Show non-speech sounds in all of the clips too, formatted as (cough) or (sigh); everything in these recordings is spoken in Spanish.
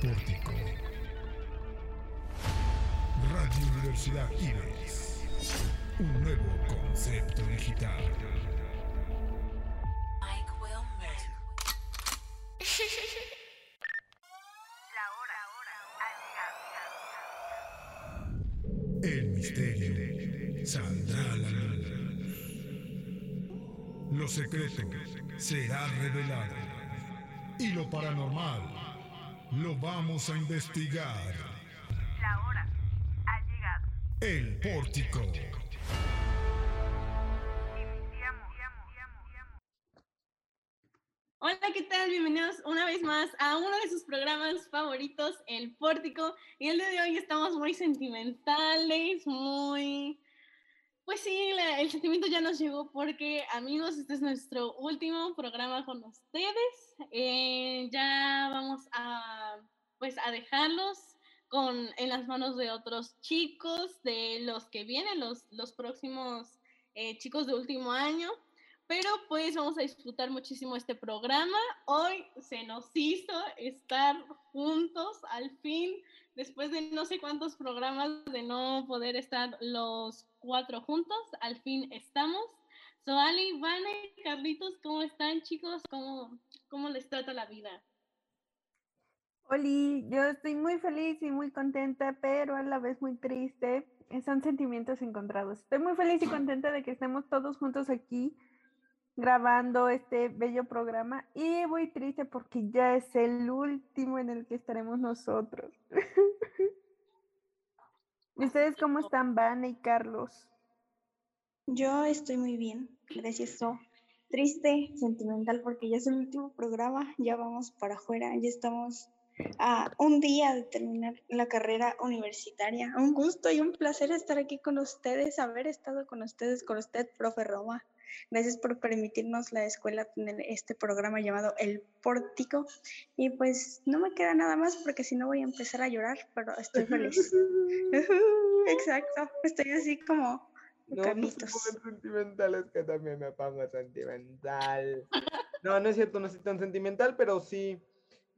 Pórtico. Radio Universidad Ives. Un nuevo concepto digital. Mike Wilmer. La hora ha llegado. El misterio saldrá a la luz. Lo secreto será revelado. Y lo paranormal lo vamos a investigar. La hora ha llegado. El pórtico. Hola, ¿qué tal? Bienvenidos una vez más a uno de sus programas favoritos, El Pórtico. Y el día de hoy estamos muy sentimentales, muy... Pues sí, la- el sentimiento ya nos llegó porque, amigos, este es nuestro último programa con ustedes. Eh, ya vamos a, pues, a dejarlos con, en las manos de otros chicos, de los que vienen, los, los próximos eh, chicos de último año. Pero pues vamos a disfrutar muchísimo este programa. Hoy se nos hizo estar juntos al fin, después de no sé cuántos programas de no poder estar los cuatro juntos, al fin estamos. Soali, Vane, Carlitos, ¿cómo están chicos? ¿Cómo, cómo les trata la vida? Oli, yo estoy muy feliz y muy contenta, pero a la vez muy triste. Son sentimientos encontrados. Estoy muy feliz y contenta de que estemos todos juntos aquí grabando este bello programa y muy triste porque ya es el último en el que estaremos nosotros. (laughs) ¿Y ustedes cómo están, Vane y Carlos? Yo estoy muy bien, gracias. So. Triste, sentimental, porque ya es el último programa, ya vamos para afuera, ya estamos a un día de terminar la carrera universitaria. Un gusto y un placer estar aquí con ustedes, haber estado con ustedes, con usted, profe Roma. Gracias por permitirnos la escuela tener este programa llamado El Pórtico. Y pues no me queda nada más porque si no voy a empezar a llorar, pero estoy feliz. (laughs) Exacto, estoy así como No, no Carlitos. se pongan sentimental, es que también me pongo sentimental. No, no es cierto, no soy tan sentimental, pero sí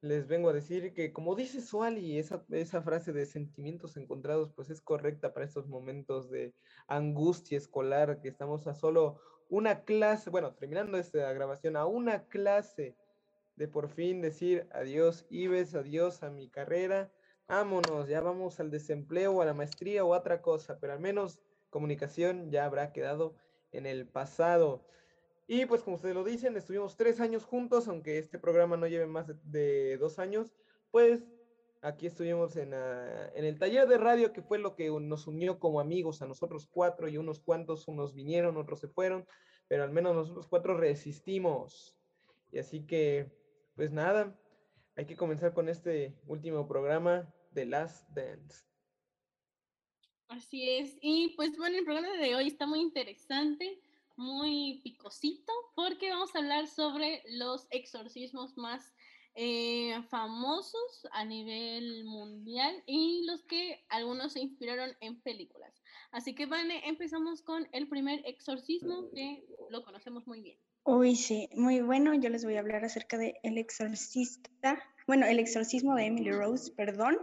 les vengo a decir que, como dice Suali, esa, esa frase de sentimientos encontrados, pues es correcta para estos momentos de angustia escolar, que estamos a solo una clase, bueno, terminando esta grabación, a una clase de por fin decir adiós, Ives, adiós a mi carrera, vámonos, ya vamos al desempleo, a la maestría o a otra cosa, pero al menos comunicación ya habrá quedado en el pasado. Y pues como ustedes lo dicen, estuvimos tres años juntos, aunque este programa no lleve más de, de dos años, pues aquí estuvimos en, ah, en el taller de radio, que fue lo que nos unió como amigos a nosotros cuatro y unos cuantos, unos vinieron, otros se fueron, pero al menos nosotros cuatro resistimos. Y así que, pues nada, hay que comenzar con este último programa de Last Dance. Así es. Y pues bueno, el programa de hoy está muy interesante, muy picosito, porque vamos a hablar sobre los exorcismos más eh, famosos a nivel mundial y los que algunos se inspiraron en películas. Así que, Vane, empezamos con el primer exorcismo que lo conocemos muy bien. Uy, sí, muy bueno. Yo les voy a hablar acerca de El Exorcista. Bueno, El Exorcismo de Emily Rose, perdón.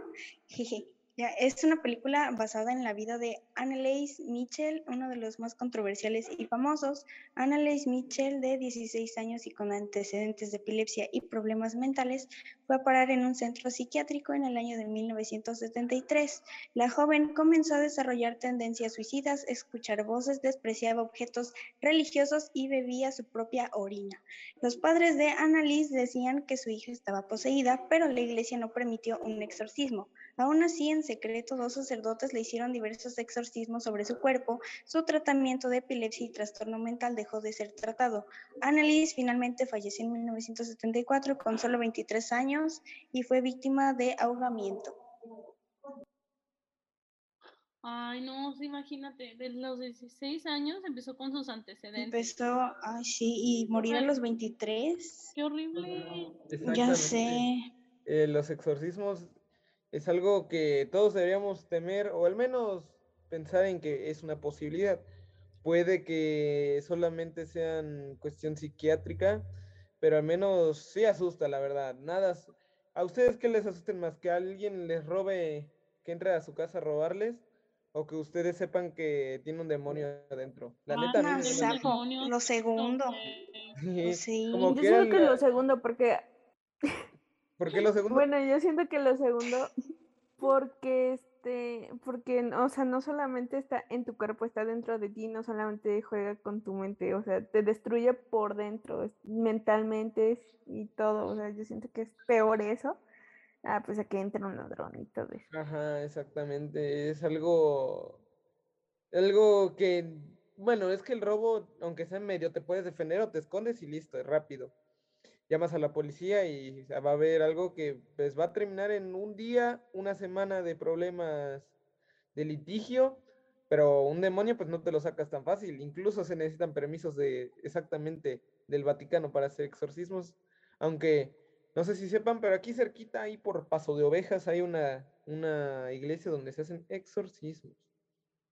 Jeje. Es una película basada en la vida de Annalise Mitchell, uno de los más controversiales y famosos. Annalise Mitchell, de 16 años y con antecedentes de epilepsia y problemas mentales, fue a parar en un centro psiquiátrico en el año de 1973. La joven comenzó a desarrollar tendencias suicidas, escuchar voces, despreciaba objetos religiosos y bebía su propia orina. Los padres de Annalise decían que su hija estaba poseída, pero la iglesia no permitió un exorcismo. Aún así, en secreto, dos sacerdotes le hicieron diversos exorcismos sobre su cuerpo. Su tratamiento de epilepsia y trastorno mental dejó de ser tratado. Annalise finalmente falleció en 1974 con solo 23 años y fue víctima de ahogamiento. Ay, no, imagínate, de los 16 años empezó con sus antecedentes. Empezó, ay sí, y morir a los 23. Qué horrible. Ya sé. Eh, los exorcismos es algo que todos deberíamos temer o al menos pensar en que es una posibilidad. Puede que solamente sean cuestión psiquiátrica, pero al menos sí asusta, la verdad. Nada, ¿A ustedes qué les asusten más? ¿Que alguien les robe, que entre a su casa a robarles? ¿O que ustedes sepan que tiene un demonio adentro? La neta, Ah, demonios, lo segundo. (laughs) porque- Sí, Sí, como Yo que siento que lo segundo, porque, ¿Por qué lo segundo? bueno, yo siento que lo segundo, porque este, porque, o sea, no solamente está en tu cuerpo, está dentro de ti, no solamente juega con tu mente, o sea, te destruye por dentro, mentalmente y todo, o sea, yo siento que es peor eso, ah, pues a que entre un ladrón y todo eso. Ajá, exactamente. Es algo, algo que, bueno, es que el robo, aunque sea en medio, te puedes defender o te escondes y listo, es rápido. Llamas a la policía y va a haber algo que pues va a terminar en un día, una semana de problemas de litigio, pero un demonio pues no te lo sacas tan fácil. Incluso se necesitan permisos de exactamente del Vaticano para hacer exorcismos, aunque no sé si sepan, pero aquí cerquita, ahí por Paso de Ovejas, hay una, una iglesia donde se hacen exorcismos.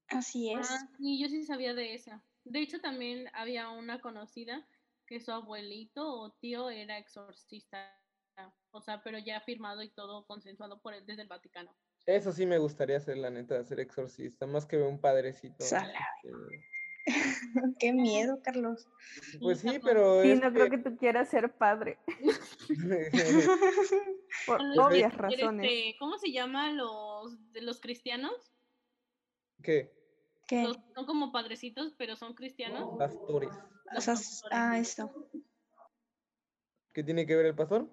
así es. Ah, sí, yo sí sabía de esa. De hecho, también había una conocida que su abuelito o tío era exorcista. O sea, pero ya firmado y todo consensuado por el, desde el Vaticano. Eso sí me gustaría hacer, la neta, ser exorcista, más que un padrecito. Sala. este, Qué miedo, Carlos. Pues sí, Carlos. pero es no creo que- tú quieras ser padre, (laughs) por Pues obvias razones. este, ¿Cómo se llama los de los cristianos? ¿Qué? ¿Qué? Los- son como padrecitos, pero son cristianos. Pastores. Los ah, eso. ¿Qué tiene que ver el pastor?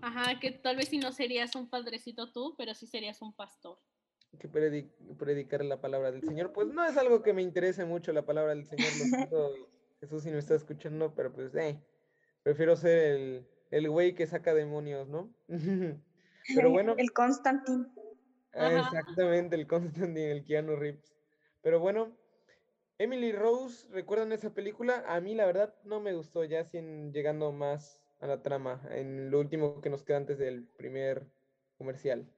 Ajá, que tal vez si no serías un padrecito tú, pero sí serías un pastor. Que predi- predicar la palabra del Señor. Pues no es algo que me interese mucho la palabra del Señor. Lo siento, (laughs) Jesús, si me está escuchando, pero pues, eh, prefiero ser el, el güey que saca demonios, ¿no? (laughs) pero bueno. El Constantin. Ah, exactamente, el Constantine, el Keanu Reeves. Pero bueno, Emily Rose, ¿recuerdan esa película? A mí la verdad no me gustó, ya sin llegando más a la trama, en lo último que nos queda antes del primer comercial.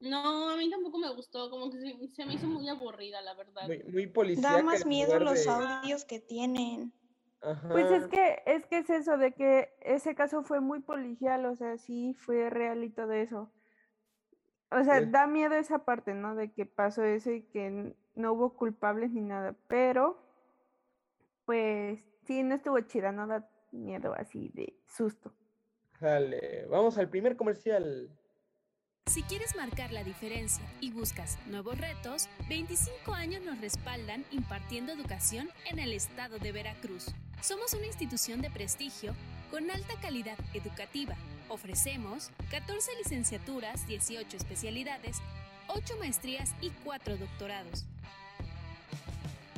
No, a mí tampoco me gustó, como que se, se me hizo muy aburrida, la verdad. Muy, muy policíaca. Da más miedo los de- audios que tienen. Pues es que, es que es eso, de que ese caso fue muy policial, o sea, sí fue real y todo eso. O sea, Pues- da miedo esa parte, ¿no? De que pasó eso y que no hubo culpables ni nada, pero pues sí, no estuvo chida, no da miedo así de susto. Dale, vamos al primer comercial. Si quieres marcar la diferencia y buscas nuevos retos, 25 años nos respaldan impartiendo educación en el estado de Veracruz. Somos una institución de prestigio con alta calidad educativa. Ofrecemos 14 licenciaturas, 18 especialidades, 8 maestrías y 4 doctorados.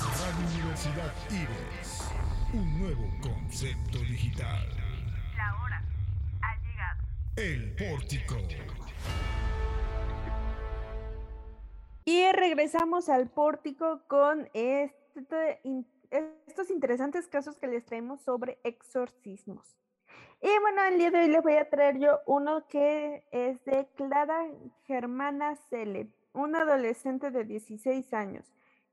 Radio Universidad Ives. Un nuevo concepto digital. La hora ha llegado. El pórtico. Y regresamos al pórtico con este estos interesantes casos que les traemos sobre exorcismos. Y bueno, el día de hoy les voy a traer yo uno que es de Clara Germana Cele, una adolescente de 16 años,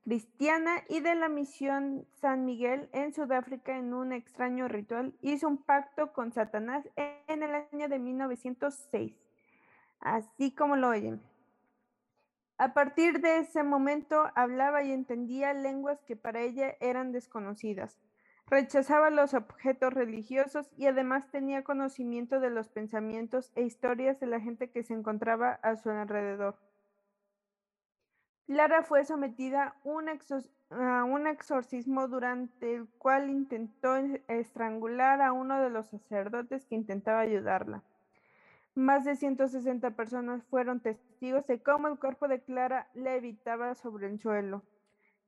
cristiana y de la misión San Miguel en Sudáfrica en un extraño ritual, hizo un pacto con Satanás en el año de 1906, así como lo oyen. A partir de ese momento hablaba y entendía lenguas que para ella eran desconocidas. Rechazaba los objetos religiosos y además tenía conocimiento de los pensamientos e historias de la gente que se encontraba a su alrededor. Clara fue sometida a un exorcismo durante el cual intentó estrangular a uno de los sacerdotes que intentaba ayudarla. Más de 160 personas fueron testigos de cómo el cuerpo de Clara levitaba sobre el suelo.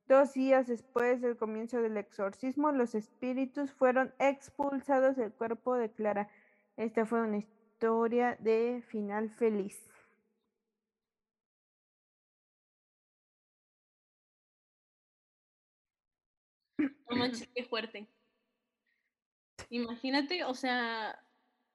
Dos días después del comienzo del exorcismo, los espíritus fueron expulsados del cuerpo de Clara. Esta fue una historia de final feliz. No manches, qué fuerte. Imagínate, o sea,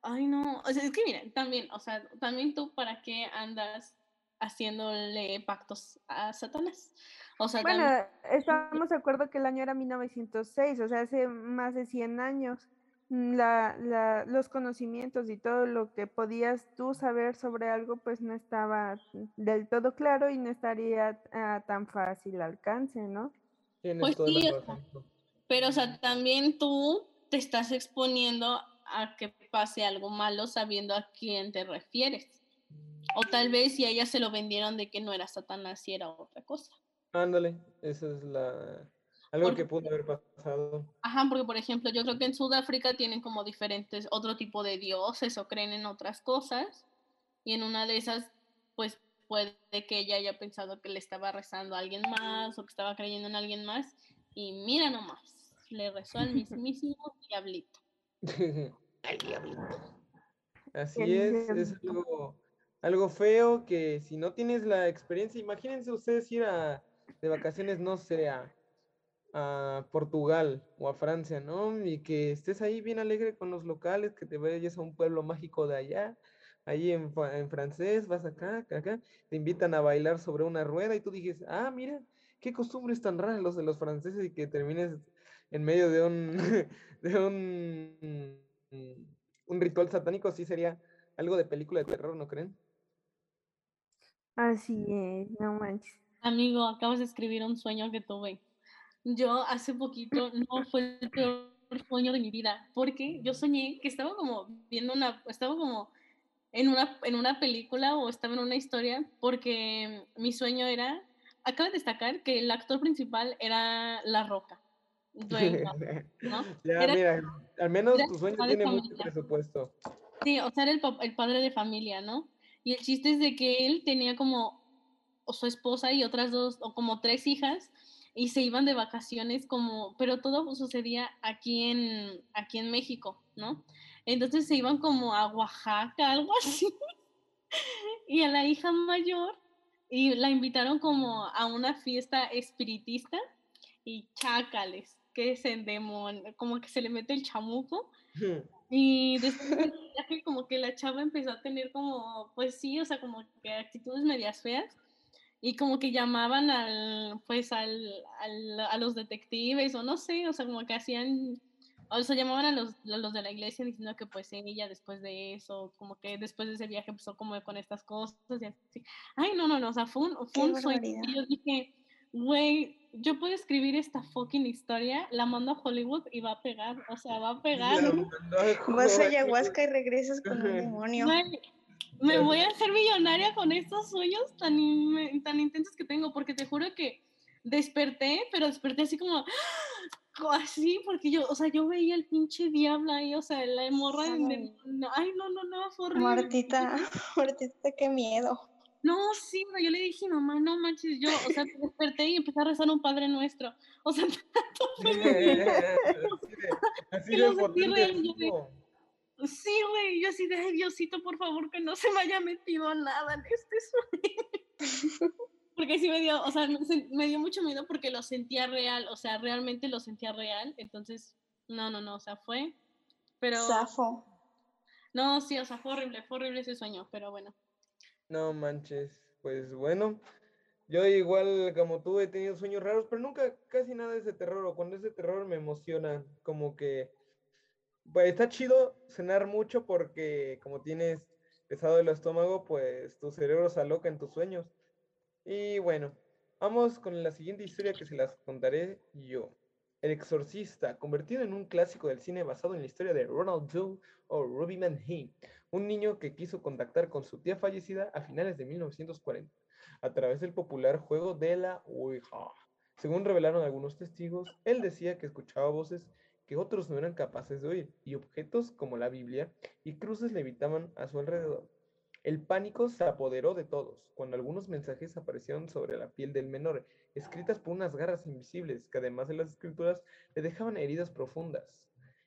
ay no, o sea, es que miren, también, o sea, también tú para qué andas haciéndole pactos a Satanás. O sea, bueno, estamos de acuerdo que el año era 1906, o sea, hace más de 100 años. Mm, la, la, los conocimientos y todo lo que podías tú saber sobre algo, pues no estaba del todo claro y no estaría a tan fácil alcance, ¿no? Pues sí, pero o sea, también tú te estás exponiendo a que pase algo malo sabiendo a quién te refieres. O tal vez si a ella se lo vendieron de que no era Satanás y era otra cosa. Ándale, esa es la algo que pudo haber pasado. Ajá, porque por ejemplo, yo creo que en Sudáfrica tienen como diferentes otro tipo de dioses o creen en otras cosas y en una de esas pues puede que ella haya pensado que le estaba rezando a alguien más o que estaba creyendo en alguien más y mira nomás, le rezó al (laughs) mismísimo diablito. (laughs) Ay, diablito. Así es, es algo, algo feo que si no tienes la experiencia, imagínense ustedes ir a de vacaciones, no sé, a, Portugal o a Francia, ¿no? Y que estés ahí bien alegre con los locales, que te vayas a un pueblo mágico de allá, ahí en, en francés, vas acá, acá, te invitan a bailar sobre una rueda y tú dices, ah, mira, qué costumbres tan raras los de los franceses y que termines en medio de un, (laughs) de un, un ritual satánico, sí sería algo de película de terror, ¿no creen? Así es, no manches. Amigo, acabas de escribir un sueño que tuve. Yo hace poquito no fue el peor sueño de mi vida, porque yo soñé que estaba como viendo una, estaba como en una, en una película o estaba en una historia, porque mi sueño era, acaba de destacar que el actor principal era La Roca. (laughs) ¿no? Ya, mira, al menos tu sueño tiene mucho presupuesto. Sí, o sea, era el, el padre de familia, ¿no? Y el chiste es de que él tenía como o su esposa y otras dos, o como tres hijas, y se iban de vacaciones como, pero todo sucedía aquí en, aquí en México, ¿no? Entonces se iban como a Oaxaca, algo así, (laughs) y a la hija mayor, y la invitaron como a una fiesta espiritista, y chácales, que se endemon, como que se le mete el chamuco, y después como que la chava empezó a tener como, pues sí, o sea, como que actitudes medias feas, y como que llamaban al, pues al, al, a los detectives o no sé, o sea, como que hacían, o sea, llamaban a los, a los de la iglesia diciendo que pues ella después de eso, como que después de ese viaje empezó como con estas cosas y así. Ay, no, no, no, o sea, fue un, fue un sueño. Y yo dije, güey, yo puedo escribir esta fucking historia, la mando a Hollywood y va a pegar, o sea, va a (laughs) pegar. Vas a ayahuasca y regresas con un demonio me voy a hacer millonaria con estos sueños tan, tan intensos que tengo, porque te juro que desperté, pero desperté así como, así, porque yo, o sea, yo veía el pinche diablo ahí, o sea, la morra, ay, no, no, no, fue horrible. Martita, (laughs) Martita, qué miedo. No, sí, yo le dije, mamá, no manches, yo, o sea, desperté y empecé a rezar un Padre Nuestro. O sea, (laughs) (laughs) así de, así Sí, güey, yo así de, Diosito, por favor, que no se me haya metido nada en este sueño. Porque sí me dio, o sea, me dio mucho miedo porque lo sentía real, o sea, realmente lo sentía real, entonces, no, no, no, o sea, fue, pero... Safo. No, sí, o sea, fue horrible, fue horrible ese sueño, pero bueno. No manches, pues bueno, Yo igual como tú he tenido sueños raros, pero nunca casi nada es de terror, o cuando es de terror me emociona, como que pues está chido cenar mucho porque como tienes pesado el estómago, pues tu cerebro se aloca en tus sueños. Y bueno, vamos con la siguiente historia que se las contaré yo. El Exorcista, convertido en un clásico del cine basado en la historia de Ronald Doe o Ruby Manheim, un niño que quiso contactar con su tía fallecida a finales de 1940 a través del popular juego de la Ouija. Según revelaron algunos testigos, él decía que escuchaba voces que otros no eran capaces de oír y objetos como la Biblia y cruces levitaban a su alrededor. El pánico se apoderó de todos cuando algunos mensajes aparecieron sobre la piel del menor, escritas por unas garras invisibles que además de las escrituras le dejaban heridas profundas.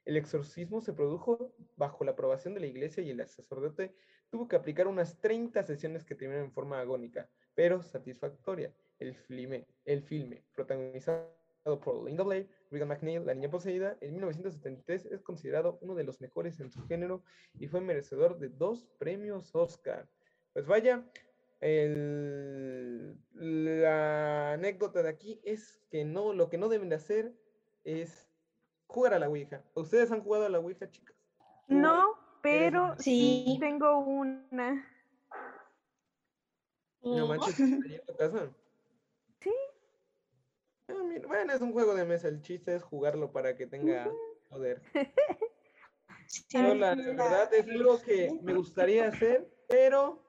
El exorcismo se produjo bajo la aprobación de la iglesia y el sacerdote tuvo que aplicar unas 30 sesiones que terminaron en forma agónica, pero satisfactoria. El filme, el filme protagonizado por Linda Blair, Regan McNeil, La Niña Poseída, en 1973 es considerado uno de los mejores en su género y fue merecedor de dos premios Oscar. Pues vaya, la anécdota de aquí es que no, lo que no deben de hacer es jugar a la Ouija. ¿Ustedes han jugado a la Ouija, chicas? No, pero sí tengo una. No manches, en tu casa. Ah, bueno, es un juego de mesa. El chiste es jugarlo para que tenga poder. (laughs) Yo, la, verdad es algo que me gustaría hacer, pero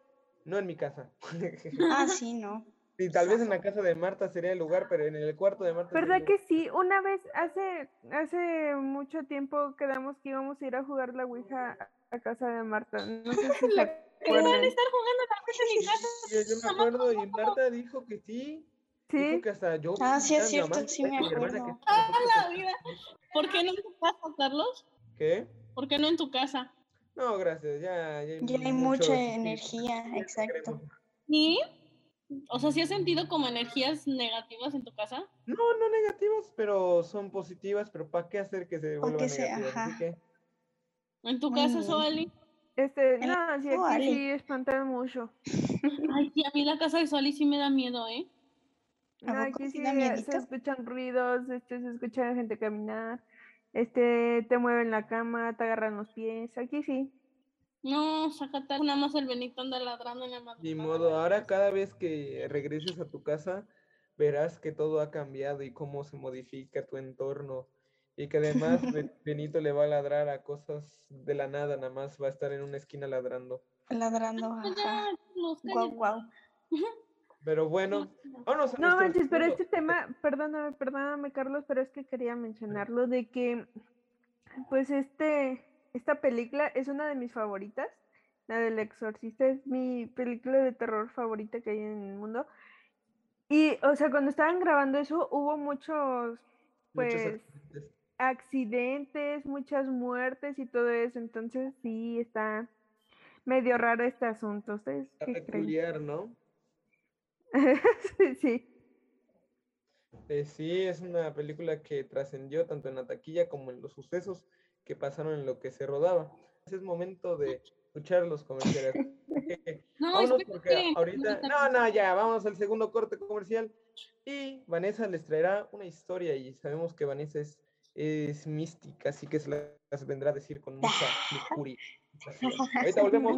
no en mi casa. (laughs) Ah, sí, no. Sí, tal vez en la casa de Marta sería el lugar, pero en el cuarto de Marta. ¿Verdad que sí? Una vez, hace, hace mucho tiempo quedamos que íbamos a ir a jugar la Ouija a casa de Marta. No sé si (laughs) se van a estar jugando la Ouija en mi casa. Yo, me acuerdo y Marta dijo que sí. Sí. Dijo que hasta yo. Ah, sí, es cierto, sí me acuerdo. Ah, la vida. ¿Por qué no en tu casa, Carlos? ¿Qué? ¿Por qué no en tu casa? No, gracias, ya, ya hay, ya hay mucha energía, exacto. ¿Y? O sea, ¿sí has sentido como energías negativas en tu casa? No, no negativas, pero son positivas, pero ¿para qué hacer que se vuelvan negativas? Así que... ¿En tu casa, Soali? Este, no, sí, aquí sí espantan mucho. Ay, sí, a mí la casa de Soali sí me da miedo, ¿eh? Aquí sí se escuchan ruidos, este, se escucha gente caminar, este, te mueven la cama, te agarran los pies, aquí sí. No, sacata, nada más el Benito anda ladrando en la madrugada. Ni modo, ahora cada vez que regreses a tu casa, verás que todo ha cambiado y cómo se modifica tu entorno. Y que además (laughs) Benito le va a ladrar a cosas de la nada, nada más va a estar en una esquina ladrando. Ladrando, ajá. Guau, guau. Pero bueno, vámonos a No manches, pero este tema, perdóname, perdóname, Carlos, pero es que quería mencionarlo de que, pues este, esta película es una de mis favoritas. La del exorcista es mi película de terror favorita que hay en el mundo. Y, o sea, cuando estaban grabando eso, hubo muchos, pues, accidentes. muchas muertes y todo eso. Entonces, sí, está medio raro este asunto. ¿Ustedes qué peculiar, ¿no? (laughs) sí. Eh, sí, es una película que trascendió tanto en la taquilla como en los sucesos que pasaron en lo que se rodaba. Es momento de escuchar los comerciales. (laughs) (laughs) no, porque ahorita. No, no, ya, vamos al segundo corte comercial. Y Vanessa les traerá una historia y sabemos que Vanessa es, es mística, así que se las vendrá a decir con mucha lujuria. Ahorita volvemos.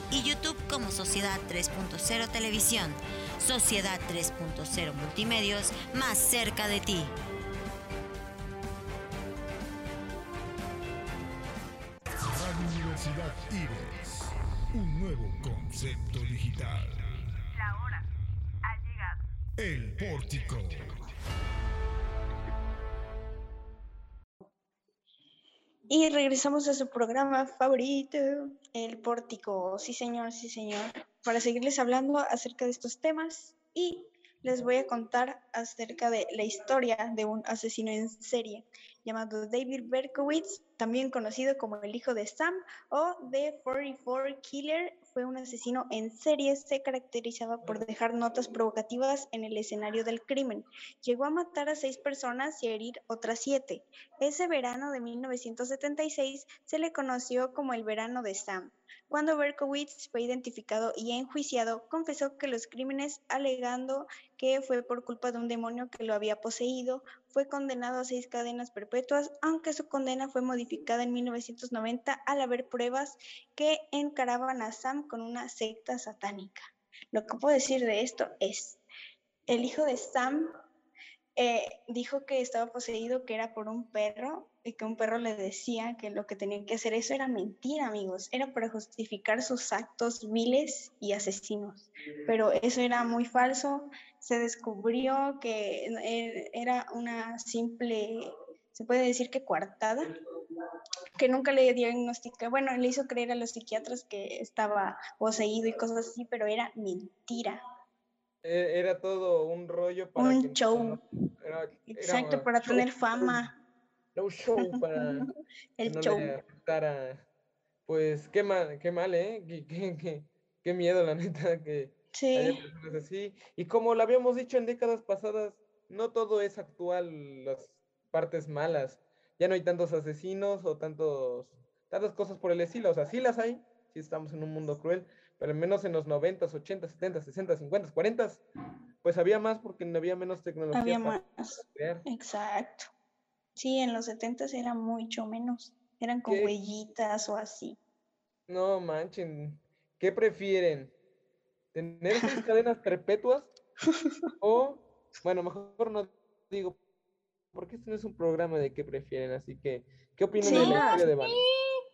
y YouTube como Sociedad 3.0 Televisión. Sociedad 3.0 Multimedios, más cerca de ti. Radio Universidad Ives. Un nuevo concepto digital. La hora ha llegado. El pórtico. Y regresamos a su programa favorito, El Pórtico. Sí, señor, sí, señor. Para seguirles hablando acerca de estos temas y les voy a contar acerca de la historia de un asesino en serie llamado David Berkowitz, también conocido como el hijo de Sam o The 44 Killer. Fue un asesino en serie, se caracterizaba por dejar notas provocativas en el escenario del crimen. Llegó a matar a seis personas y a herir otras siete. Ese verano de 1976 se le conoció como el verano de Sam. Cuando Berkowitz fue identificado y enjuiciado, confesó que los crímenes alegando que fue por culpa de un demonio que lo había poseído, fue condenado a seis cadenas perpetuas, aunque su condena fue modificada en 1990 al haber pruebas que encaraban a Sam con una secta satánica. Lo que puedo decir de esto es, el hijo de Sam eh, dijo que estaba poseído, que era por un perro, y que un perro le decía que lo que tenía que hacer, eso era mentira, amigos, era para justificar sus actos viles y asesinos. Pero eso era muy falso, se descubrió que era una simple, se puede decir que coartada, que nunca le diagnostica, bueno, le hizo creer a los psiquiatras que estaba poseído y cosas así, pero era mentira. E- Era todo un rollo para Un no- show. era- era Exacto, para show, tener fama. (laughs) Un show para (laughs) El no show. le. Pues qué mal, qué mal, ¿eh? Qué, qué- qué- qué miedo, la (laughs) neta, que haya Sí, personas así. Y como lo habíamos dicho en décadas pasadas, no todo es actual, las partes malas. Ya no hay tantos asesinos o tantos, tantas cosas por el estilo. O sea, sí las hay, sí estamos en un mundo cruel, pero al menos en los 90s, 80s, 70s, 60s, 50s, 40s, pues había más porque no había menos tecnología había para más. crear. Exacto. Sí, en los 70 era mucho menos. Eran con ¿Qué? huellitas o así. No manchen, ¿qué prefieren? ¿Tener seis (laughs) cadenas perpetuas? O, bueno, mejor no digo, porque este no es un programa de qué prefieren, así que, ¿qué opinan de la Sí. historia de Vane?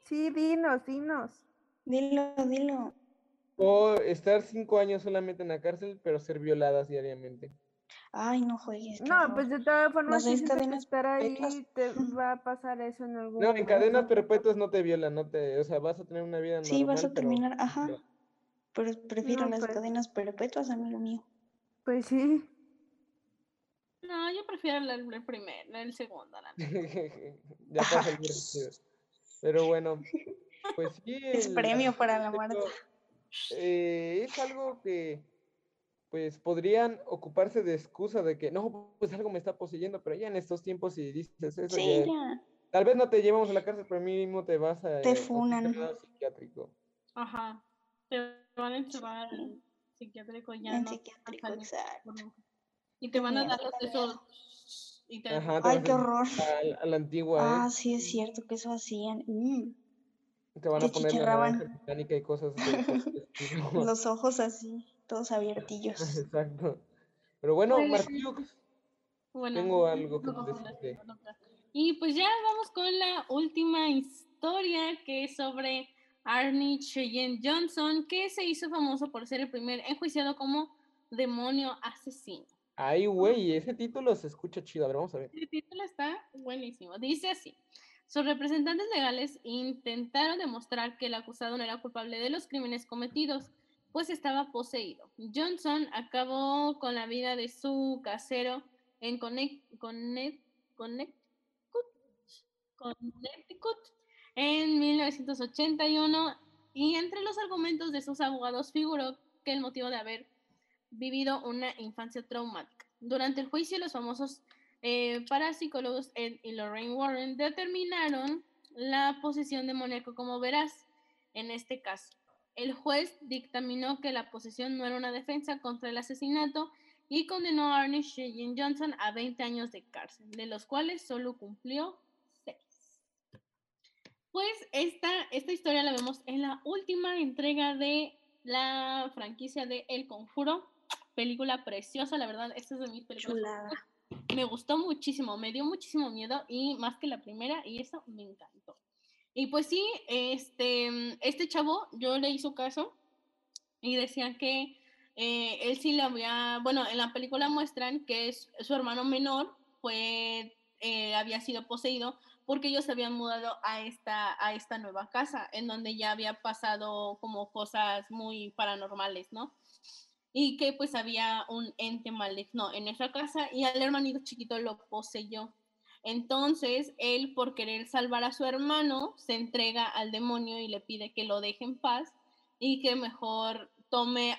Sí, dinos, dinos. Dilo, dilo. O estar cinco años solamente en la cárcel, pero ser violadas diariamente. Ay, no juegues. No, horror. pues de todas formas, que cadenas estar ahí te va a pasar eso en algún No, en cadenas momento. perpetuas no te violan, no te, o sea, vas a tener una vida Sí, vas a normal, pero terminar, ajá. pero- prefiero No, las pues. cadenas perpetuas, amigo mío. Pues sí. No, yo prefiero el, el primero, el segundo. la (laughs) ya pasa el divertido. Pero bueno, pues sí. (laughs) Es premio para la Marta. eh, es algo que pues podrían ocuparse de excusa de que no, pues algo me está poseyendo, pero ya en estos tiempos si dices eso, Sí, ya- ya. tal vez no te llevamos a la cárcel, pero mínimo te vas a Te eh, funan. internado psiquiátrico. Ajá. Te van a encerrar en psiquiátrico ya En no. psiquiátrico, exacto. Y te van a dar los esos. Y te Ajá, te Ay, qué a- horror. a, la- a la antigua, Ah, ¿eh? sí, es cierto que eso hacían. Mm, Te van te a poner la y cosas de. (laughs) Los ojos así, todos abiertillos. (laughs) Exacto. Pero bueno, Pues, Martillo, Bueno, tengo algo que decirte. Y pues ya vamos con la última historia que es sobre Arnie Cheyenne Johnson, que se hizo famoso por ser el primer enjuiciado como demonio asesino. Ay, güey, ese título se escucha chido. A ver, vamos a ver. El título está buenísimo. Dice así. Sus representantes legales intentaron demostrar que el acusado no era culpable de los crímenes cometidos, pues estaba poseído. Johnson acabó con la vida de su casero en Connect- Connect- Connecticut, en 1981 y entre los argumentos de sus abogados figuró que el motivo de haber vivido una infancia traumática. Durante el juicio, los famosos eh, parapsicólogos Ed y Lorraine Warren determinaron la posesión demoníaca como veraz en este caso. El juez dictaminó que la posesión no era una defensa contra el asesinato y condenó a Arnie Cheyenne Johnson a 20 años de cárcel, de los cuales solo cumplió 6. Pues esta, esta historia la vemos en la última entrega de la franquicia de El Conjuro. Película preciosa, la verdad, esta es de mis películas. Chulada. Me gustó muchísimo, me dio muchísimo miedo y más que la primera y eso me encantó. Y pues sí, este, este chavo, yo le hizo caso y decían que eh, él sí le había, bueno, en la película muestran que es, su hermano menor fue, eh, había sido poseído porque ellos se habían mudado a esta, a esta nueva casa, en donde ya había pasado como cosas muy paranormales, ¿no? Y que pues había un ente maligno en esa casa y al hermanito chiquito lo poseyó. Entonces, él por querer salvar a su hermano, se entrega al demonio y le pide que lo deje en paz y que mejor tome,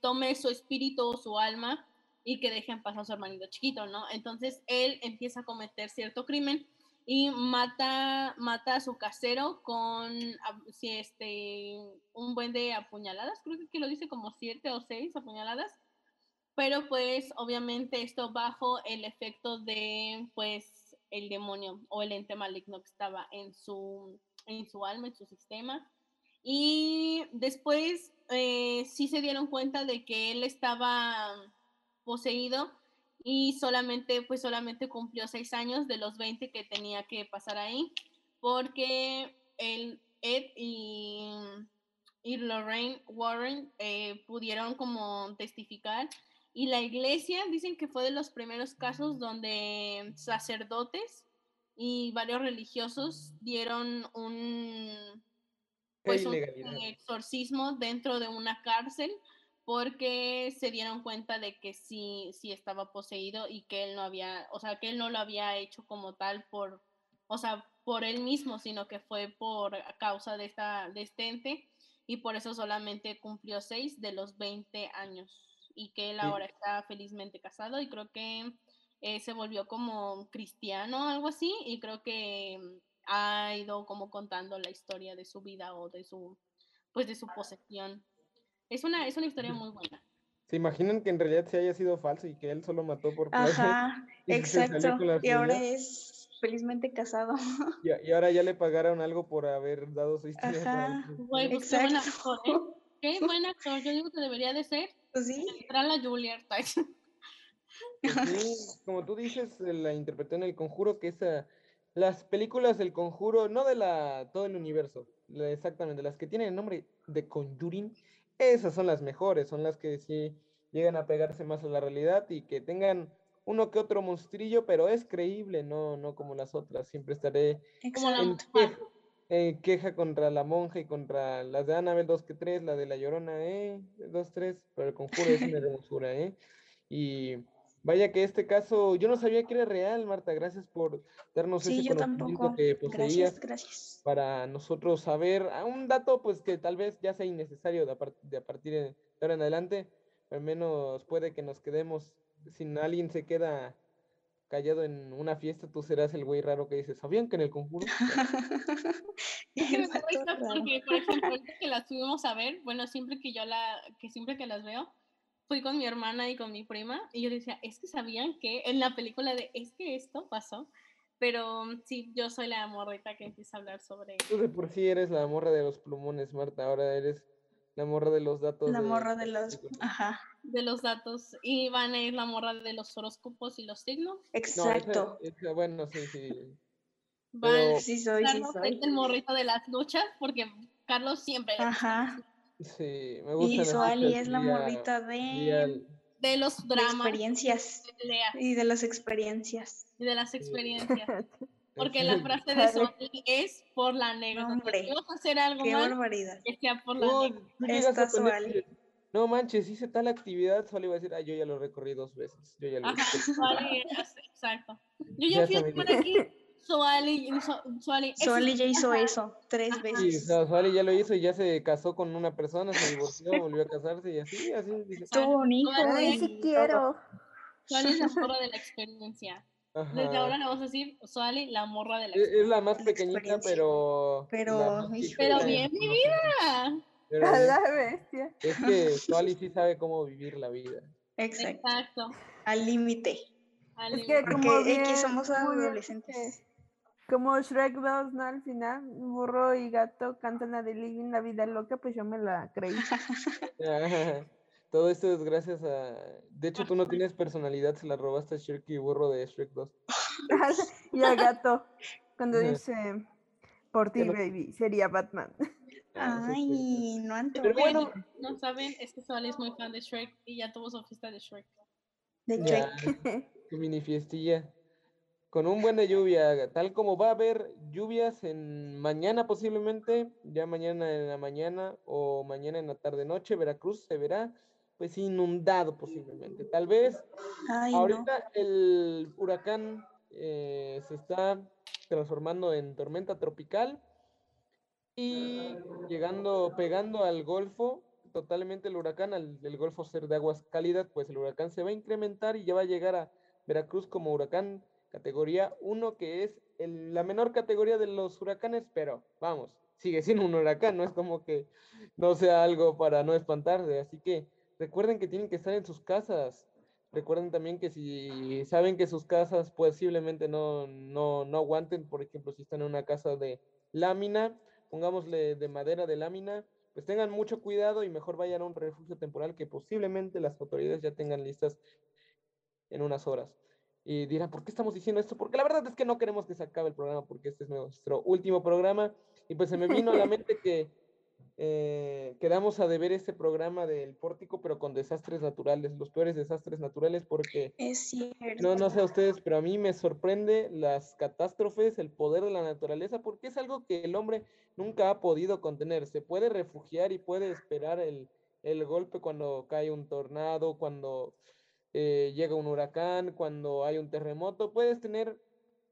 tome su espíritu o su alma y que deje en paz a su hermanito chiquito, ¿no? Entonces, él empieza a cometer cierto crimen y mata, mata a su casero con a- si este, un buen de apuñaladas, creo que lo dice como siete o seis apuñaladas, pero pues obviamente esto bajo el efecto de pues el demonio o el ente maligno que estaba en su, en su alma, en su sistema. Y después eh, sí se dieron cuenta de que él estaba poseído y solamente, pues solamente cumplió seis años de los 20 que tenía que pasar ahí, porque él, Ed y, y Lorraine Warren eh, pudieron como testificar y la iglesia dicen que fue de los primeros casos donde sacerdotes y varios religiosos dieron un, pues, un exorcismo dentro de una cárcel porque se dieron cuenta de que sí, sí estaba poseído y que él no había, o sea, que él no lo había hecho como tal por, o sea, por él mismo, sino que fue por causa de, esta, de este ente y por eso solamente cumplió seis de los 20 años y que él Sí. ahora está felizmente casado y creo que eh, se volvió como cristiano, algo así, y creo que mm, ha ido como contando la historia de su vida o de su, pues de su posesión. Es una, es una historia muy buena. ¿Se imaginan que en realidad se haya sido falso y que él solo mató por placer? Ajá, (laughs) y exacto. Y ahora suya? es felizmente casado. (laughs) Y, y ahora ya le pagaron algo por haber dado su historia. Ajá. Güey, pues qué buen exacto. actor, ¿eh? Qué buen (laughs) actor. Yo digo que debería de ser Pues sí, entrar a la Juilliard. (laughs) Pues sí, como tú dices, eh, la interpretó en El Conjuro, que esa, las películas del Conjuro, no de la todo el universo, exactamente, las que tienen el nombre de Conjuring, esas son las mejores, son las que sí llegan a pegarse más a la realidad y que tengan uno que otro monstrillo, pero es creíble, no, no como las otras. Siempre estaré Como la eh, queja contra la monja y contra las de Annabelle 2 que 3, la de la Llorona, eh, 2 3, pero el conjuro es una (laughs) hermosura, eh. Y vaya que este caso, yo no sabía que era real, Marta, gracias por darnos Sí, ese conocimiento tampoco. que poseías Gracias, gracias. para nosotros saber ah, un dato pues que tal vez ya sea innecesario de a, par- de a partir de ahora en adelante, al menos puede que nos quedemos, si alguien se queda callado en una fiesta, tú serás el güey raro que dice, ¿sabían que en el conjuro? (laughs) Es porque, por ejemplo, ahorita que las fuimos a ver, bueno, siempre que yo la, que siempre que las veo, fui con mi hermana y con mi prima, y yo decía, es que sabían que en la película de, es que esto pasó, pero mm, sí, yo soy la morrita que empieza a hablar sobre Tú de por sí eres la morra de los plumones, Marta, ahora eres la morra de los datos. La de morra de los... Ajá, de los datos, y van a ir la morra de los horóscopos y los signos. No, esa- exacto. esa- bueno, sí, sí. Van Pero- Sí soy, sí Carlos soy. es el morrito de las luchas, porque Carlos siempre Ajá. Sí, me gusta. Y Suali es la morrita de, de los de dramas experiencias de pelea y de las experiencias. y de las experiencias. (laughs) Porque la frase de Sony es por la anécdota. Hombre, Si vas a hacer algo Qué mal, barbaridad. que sea por la No, anécdota. poner-. No manches, hice tal actividad, Suali va a decir, ah, yo ya lo recorrí dos veces. Yo ya lo Ajá, hice". Suali exacto. Yo Ya ya fui dio. aquí. Suali, Su- Suali. Suali ya hizo eso tres Sí, veces. sea, Suali ya lo hizo y ya se casó con una persona, se divorció, volvió a casarse y así, así. dice. Tuvo un hijo Suali Ay, sí quiero. Suali es la de la experiencia. Desde ahora le vamos a decir Suali, la morra de la Es, es la más La pequeñita, pero. Pero, Pero bien vivida. Pero A la bestia. Es que Suali sí sabe cómo vivir la vida. Exacto. Exacto. Al límite. Al Es límite. que como Porque bien, X somos adolescentes. Como Shrek 2, ¿no? Al final, burro y gato cantan la de Living la vida loca, pues yo me la creí. (laughs) Todo esto es gracias a. De hecho, tú no tienes personalidad, se la robaste a Shrek y burro de Shrek 2. (laughs) y al gato, cuando dice, por ti, baby, sería Batman. (laughs) Ah, Ay, no anto. Pero bueno, No saben, es que Sol es muy fan de Shrek y ya tuvo su fiesta de Shrek. De Shrek. tu (laughs) mini fiestilla. Con un buen de lluvia, tal como va a haber lluvias en mañana posiblemente, ya mañana en la mañana o mañana en la tarde noche, Veracruz se verá pues inundado posiblemente. Tal vez Ay, no. ahorita el huracán eh, se está transformando en tormenta tropical y llegando, pegando al Golfo, totalmente el huracán, al el Golfo ser de aguas cálidas, pues el huracán se va a incrementar y ya va a llegar a Veracruz como huracán categoría 1, que es el- la menor categoría de los huracanes, pero vamos, sigue siendo un huracán, no es como que no sea algo para no espantarse, así que recuerden que tienen que estar en sus casas. Recuerden también que si saben que sus casas posiblemente no, no, no aguanten, por ejemplo, si están en una casa de lámina, pongámosle de madera de lámina, pues tengan mucho cuidado y mejor vayan a un refugio temporal que posiblemente las autoridades ya tengan listas en unas horas. Y dirán, ¿por qué estamos diciendo esto? Porque la verdad es que no queremos que se acabe el programa, porque este es nuestro último programa. Y pues se me vino a la (laughs) mente que eh, quedamos a deber ese programa del pórtico, pero con desastres naturales, los peores desastres naturales, porque Es cierto. no, no sé a ustedes, pero a mí me sorprende las catástrofes, el poder de la naturaleza, porque es algo que el hombre nunca ha podido contener. Se puede refugiar y puede esperar el, el golpe cuando cae un tornado, cuando eh, llega un huracán, cuando hay un terremoto. Puedes tener,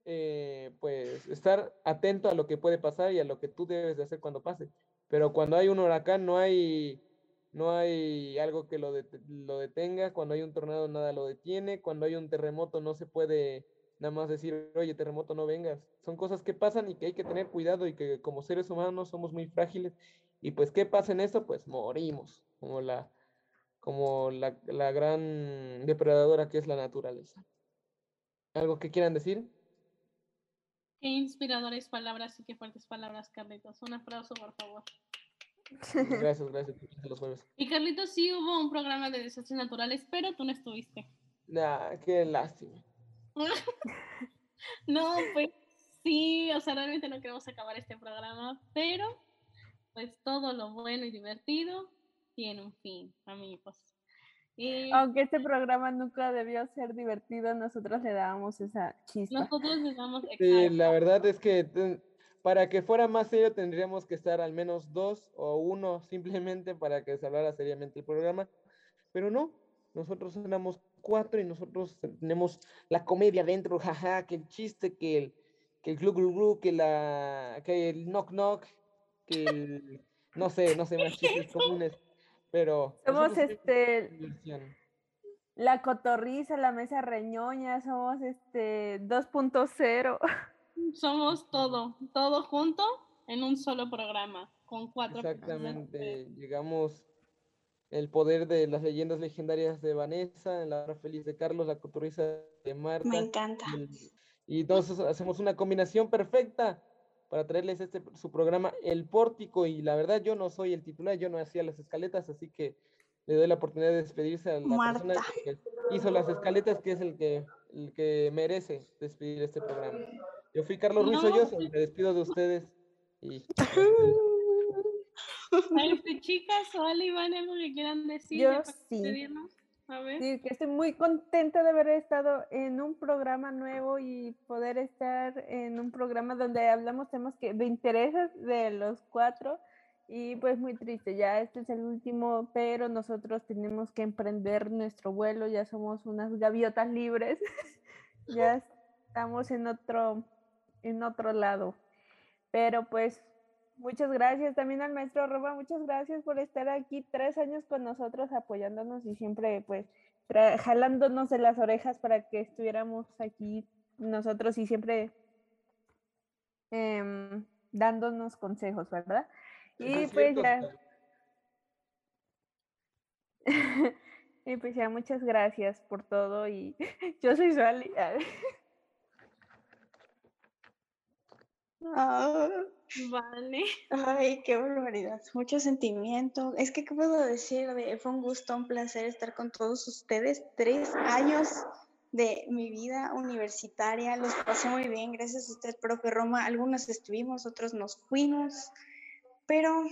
eh, pues, estar atento a lo que puede pasar y a lo que tú debes de hacer cuando pase. Pero cuando hay un huracán no hay, no hay algo que lo, det- lo detenga. Cuando hay un tornado nada lo detiene. Cuando hay un terremoto no se puede nada más decir, oye, terremoto, no vengas. Son cosas que pasan y que hay que tener cuidado y que como seres humanos somos muy frágiles. Y pues, ¿qué pasa en eso? Pues morimos, como la, como la, la gran depredadora que es la naturaleza. ¿Algo que quieran decir? Qué inspiradoras palabras y qué fuertes palabras, Carlitos. Un aplauso, por favor. Gracias, gracias. los jueves. Y Carlitos, sí hubo un programa de desastres naturales, pero tú no estuviste. Nah, qué lástima. (laughs) No, pues sí, o sea, realmente no queremos acabar este programa, pero pues todo lo bueno y divertido tiene un fin, amigos. Y Aunque este programa nunca debió ser divertido, nosotros le dábamos esa chispa. nosotros les damos Sí, la verdad es que ten- para que fuera más serio tendríamos que estar al menos dos o uno simplemente para que se hablara seriamente el programa. Pero no, nosotros éramos cuatro y nosotros tenemos la comedia dentro, jaja, que el chiste, que el, que el glu glu glu, que la, que el knock knock, que el, no sé, no sé más chistes (laughs) comunes, pero Somos este la cotorriza, la mesa reñoña, somos este 2.0. (laughs) Somos todo, todo junto en un solo programa, con cuatro personas. Exactamente, llegamos el poder de las leyendas legendarias de Vanessa, la hora feliz de Carlos, la coturriza de Marta. Me encanta. Y, y entonces hacemos una combinación perfecta para traerles este su programa El Pórtico. Y la verdad, yo no soy el titular, yo no hacía las escaletas, así que le doy la oportunidad de despedirse a la persona que hizo las escaletas, que es el que, el que merece despedir este programa. Yo fui Carlos Ruiz No, Olloso, me despido de ustedes. Y (laughs) Este, chicas, o Ale, Iván, algo que quieran decir Yo sí. A ver. Sí, que estoy muy contenta de haber estado en un programa nuevo y poder estar en un programa donde hablamos temas que de intereses de los cuatro y pues muy triste, ya este es el último, pero nosotros tenemos que emprender nuestro vuelo, ya somos unas gaviotas libres, (laughs) ya estamos en otro, en otro lado. Pero pues muchas gracias también al maestro Roba, muchas gracias por estar aquí tres años con nosotros apoyándonos y siempre pues jalándonos de las orejas para que estuviéramos aquí nosotros y siempre em, dándonos consejos, ¿verdad? Y es pues cierto, ya, (laughs) y pues ya muchas gracias por todo y (laughs) yo soy Suali. (laughs) Ah, Vale. ay, qué barbaridad. Mucho sentimiento. Es que, ¿qué puedo decir? De, fue un gusto, un placer estar con todos ustedes. Tres años de mi vida universitaria. Los pasé muy bien, gracias a usted, profe Roma. Algunos estuvimos, otros nos fuimos, pero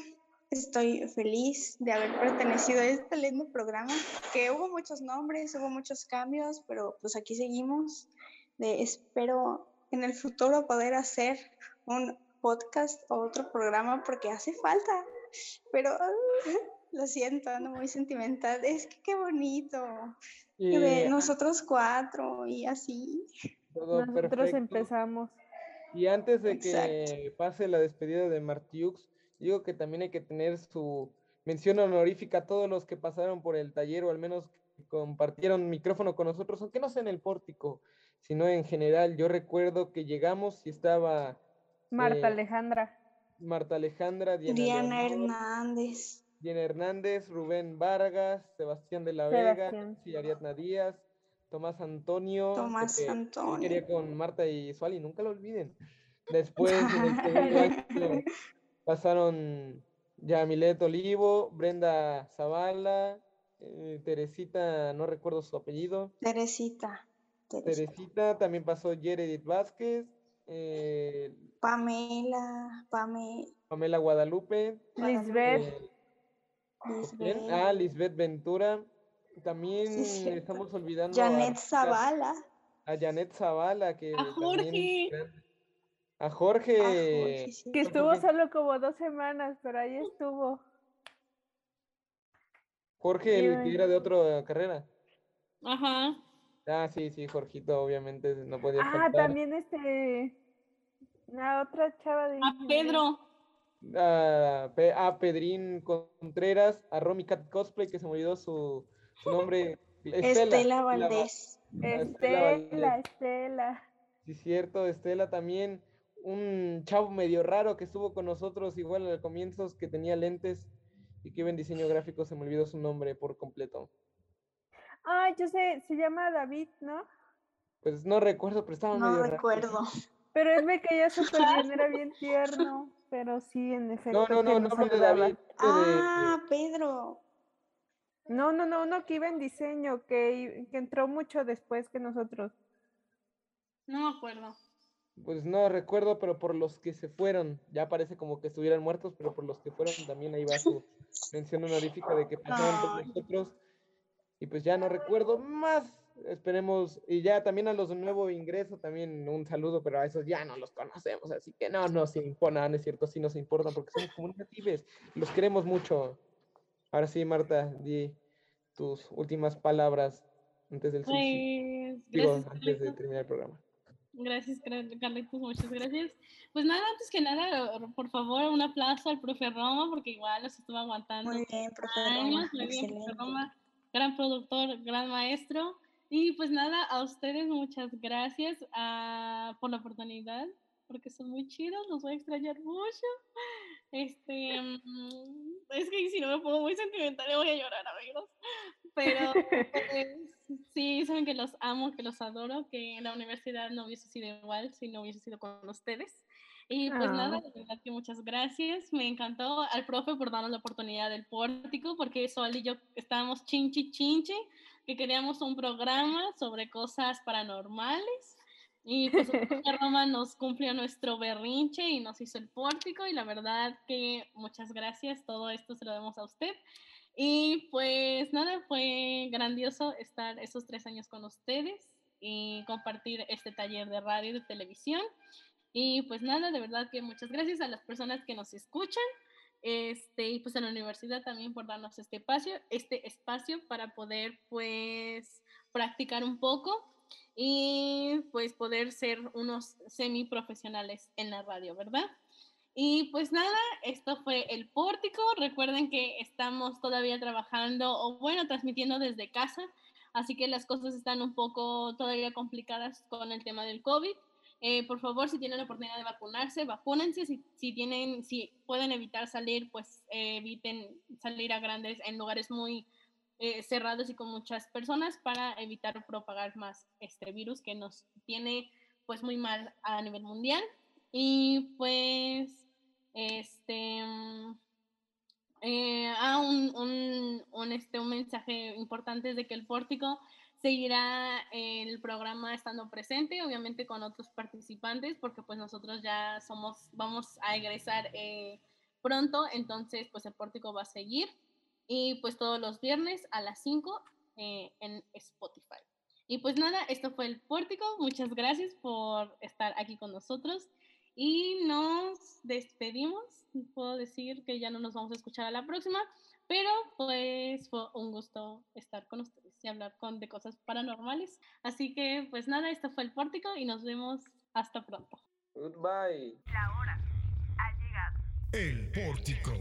estoy feliz de haber pertenecido a este lindo programa, que hubo muchos nombres, hubo muchos cambios, pero pues aquí seguimos. De, espero en el futuro poder hacer un podcast o otro programa porque hace falta, pero (laughs) lo siento, ando muy sentimental. Es que qué bonito. Y, de nosotros cuatro y así. todo Nosotros perfecto. empezamos. Y antes de Exacto. que pase la despedida de Martiux, digo que también hay que tener su mención honorífica a todos los que pasaron por el taller o al menos que compartieron micrófono con nosotros, aunque no sea en el pórtico, sino en general. Yo recuerdo que llegamos y estaba Marta Eh, Alejandra. Marta Alejandra, Diana, Diana Leonor, Hernández. Diana Hernández, Rubén Vargas, Sebastián de la Vega, Sebastián. y Ariadna Díaz, Tomás Antonio, Tomás Antonio. quería con Marta y Suali, nunca lo olviden. (laughs) Después, en el segundo año, pasaron Yamilet Olivo, Brenda Zavala, eh, Teresita, no recuerdo su apellido, Teresita. Teresita. Teresita, también pasó Yeredith Vázquez, eh, Pamela. Pame. Pamela Guadalupe, Lisbeth. eh. Lisbeth. Ah, Lisbeth Ventura. También Sí, estamos olvidando Janet a, Zavala. a Janet Zavala, que A Jorge. a Jorge, Jorge, sí. Que estuvo solo como dos semanas, pero ahí estuvo. Jorge, el que era de otra carrera. Ajá. Ah, sí, sí, Jorgito, obviamente no podía Ah, faltar. también este. La otra chava de. A ingeniería. Pedro. A, Pe- a Pedrín Contreras, a Romy Cat Cosplay, que se me olvidó su, su nombre. Estela Va- Valdés. (laughs) a Estela Estela. Estela. Sí, cierto, Estela también. Un chavo medio raro que estuvo con nosotros igual al comienzos, que tenía lentes y que iba en diseño gráfico, se me olvidó su nombre por completo. Ah, yo sé, se llama David, ¿no? Pues no recuerdo, pero estaba No medio raro. recuerdo. Pero él me caía (laughs) súper bien, era bien tierno. Pero sí, en efecto. No, no, no, no hablo de. David. de- Ah, Pedro. No, no, no, uno que iba en diseño, que, que entró mucho después que nosotros. No me acuerdo. Pues no recuerdo, pero por los que se fueron, ya parece como que estuvieran muertos, pero por los que fueron también ahí va su mención honorífica de que pasaron por nosotros. Y pues ya no recuerdo más. Esperemos, y ya también a los de nuevo ingreso, también un saludo, pero a esos ya no los conocemos, así que no nos importa, no es cierto, sí nos importan porque somos comunicativos, los queremos mucho. Ahora sí, Marta, di tus últimas palabras antes del suicidio. Pues, Digo, gracias, antes de terminar el programa. Gracias, Car- Carlitos, muchas gracias. Pues nada, antes que nada, por favor, un aplauso al profe Roma, porque igual nos estuvo aguantando Muy bien, profe años. Roma. Muy bien, profe. Roma, gran productor, gran maestro. Y pues nada, a ustedes muchas gracias ah, por la oportunidad, porque son muy chidos, los voy a extrañar mucho. Este, mm, es que si no me pongo muy sentimental, voy a llorar, amigos. Pero pues, sí, saben que los amo, que los adoro, que la universidad no hubiese sido igual si no hubiese sido con ustedes. Y pues nada, Ah. de verdad que muchas gracias. Me encantó al profe por darnos la oportunidad del pórtico, porque Sol y yo estábamos chinchi chinchi, que queríamos un programa sobre cosas paranormales. Y pues (laughs) Roma nos cumplió nuestro berrinche y nos hizo el pórtico. Y la verdad que muchas gracias. Todo esto se lo demos a usted. Y pues nada, fue grandioso estar esos tres años con ustedes y compartir este taller de radio y de televisión. Y pues nada, de verdad que muchas gracias a las personas que nos escuchan. Este, y pues a la universidad también por darnos este espacio, este espacio para poder pues practicar un poco y pues poder ser unos semiprofesionales en la radio, ¿verdad? Y pues nada, esto fue el pórtico. Recuerden que estamos todavía trabajando o bueno, transmitiendo desde casa, así que las cosas están un poco todavía complicadas con el tema del COVID. Eh, por favor, si tienen la oportunidad de vacunarse, vacúnense. Si, si tienen, si pueden evitar salir, pues eh, eviten salir a grandes en lugares muy eh, cerrados y con muchas personas para evitar propagar más este virus que nos tiene pues muy mal a nivel mundial. Y pues, este, mm, eh, ah, un, un, un, este, un mensaje importante es de que el pórtico seguirá el programa estando presente, obviamente con otros participantes, porque pues nosotros ya somos, vamos a egresar eh, pronto, entonces pues el pórtico va a seguir y pues todos los viernes a las 5 eh, en Spotify. Y pues nada, esto fue el pórtico, muchas gracias por estar aquí con nosotros y nos despedimos, puedo decir que ya no nos vamos a escuchar a la próxima, pero pues fue un gusto estar con ustedes y hablar con, de cosas paranormales. Así que pues nada, esto fue el pórtico y nos vemos hasta pronto. Goodbye. La hora ha llegado. El pórtico.